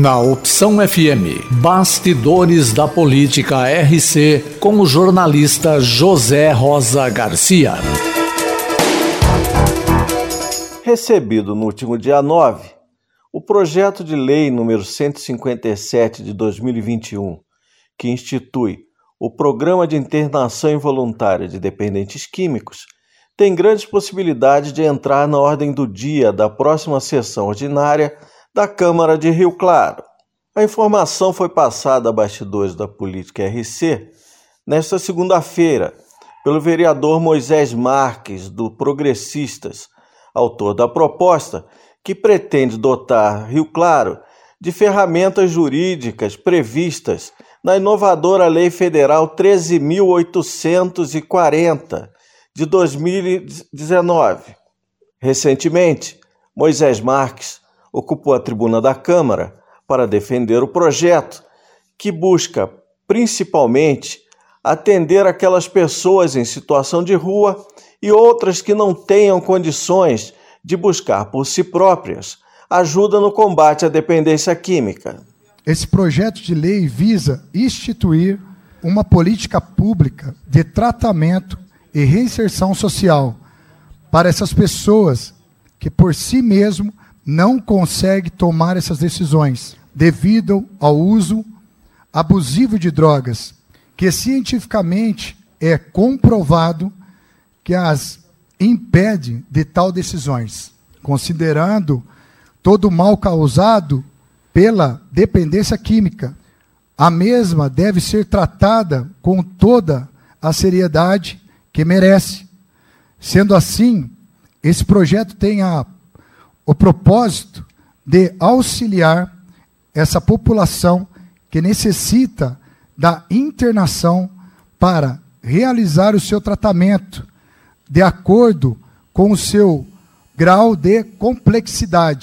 Na Opção FM, Bastidores da Política RC, com o jornalista José Rosa Garcia. Recebido no último dia 9, o projeto de lei número 157 de 2021, que institui o Programa de Internação Involuntária de Dependentes Químicos, tem grandes possibilidades de entrar na ordem do dia da próxima sessão ordinária da Câmara de Rio Claro. A informação foi passada a bastidores da Política RC nesta segunda-feira pelo vereador Moisés Marques, do Progressistas, autor da proposta que pretende dotar Rio Claro de ferramentas jurídicas previstas na inovadora Lei Federal 13.840 de 2019. Recentemente, Moisés Marques ocupou a tribuna da Câmara para defender o projeto, que busca principalmente atender aquelas pessoas em situação de rua e outras que não tenham condições de buscar por si próprias ajuda no combate à dependência química. Esse projeto de lei visa instituir uma política pública de tratamento e reinserção social para essas pessoas que por si mesmo não consegue tomar essas decisões devido ao uso abusivo de drogas, que cientificamente é comprovado que as impede de tal decisões, considerando todo o mal causado pela dependência química. A mesma deve ser tratada com toda a seriedade que merece. Sendo assim, esse projeto tem a o propósito de auxiliar essa população que necessita da internação para realizar o seu tratamento de acordo com o seu grau de complexidade.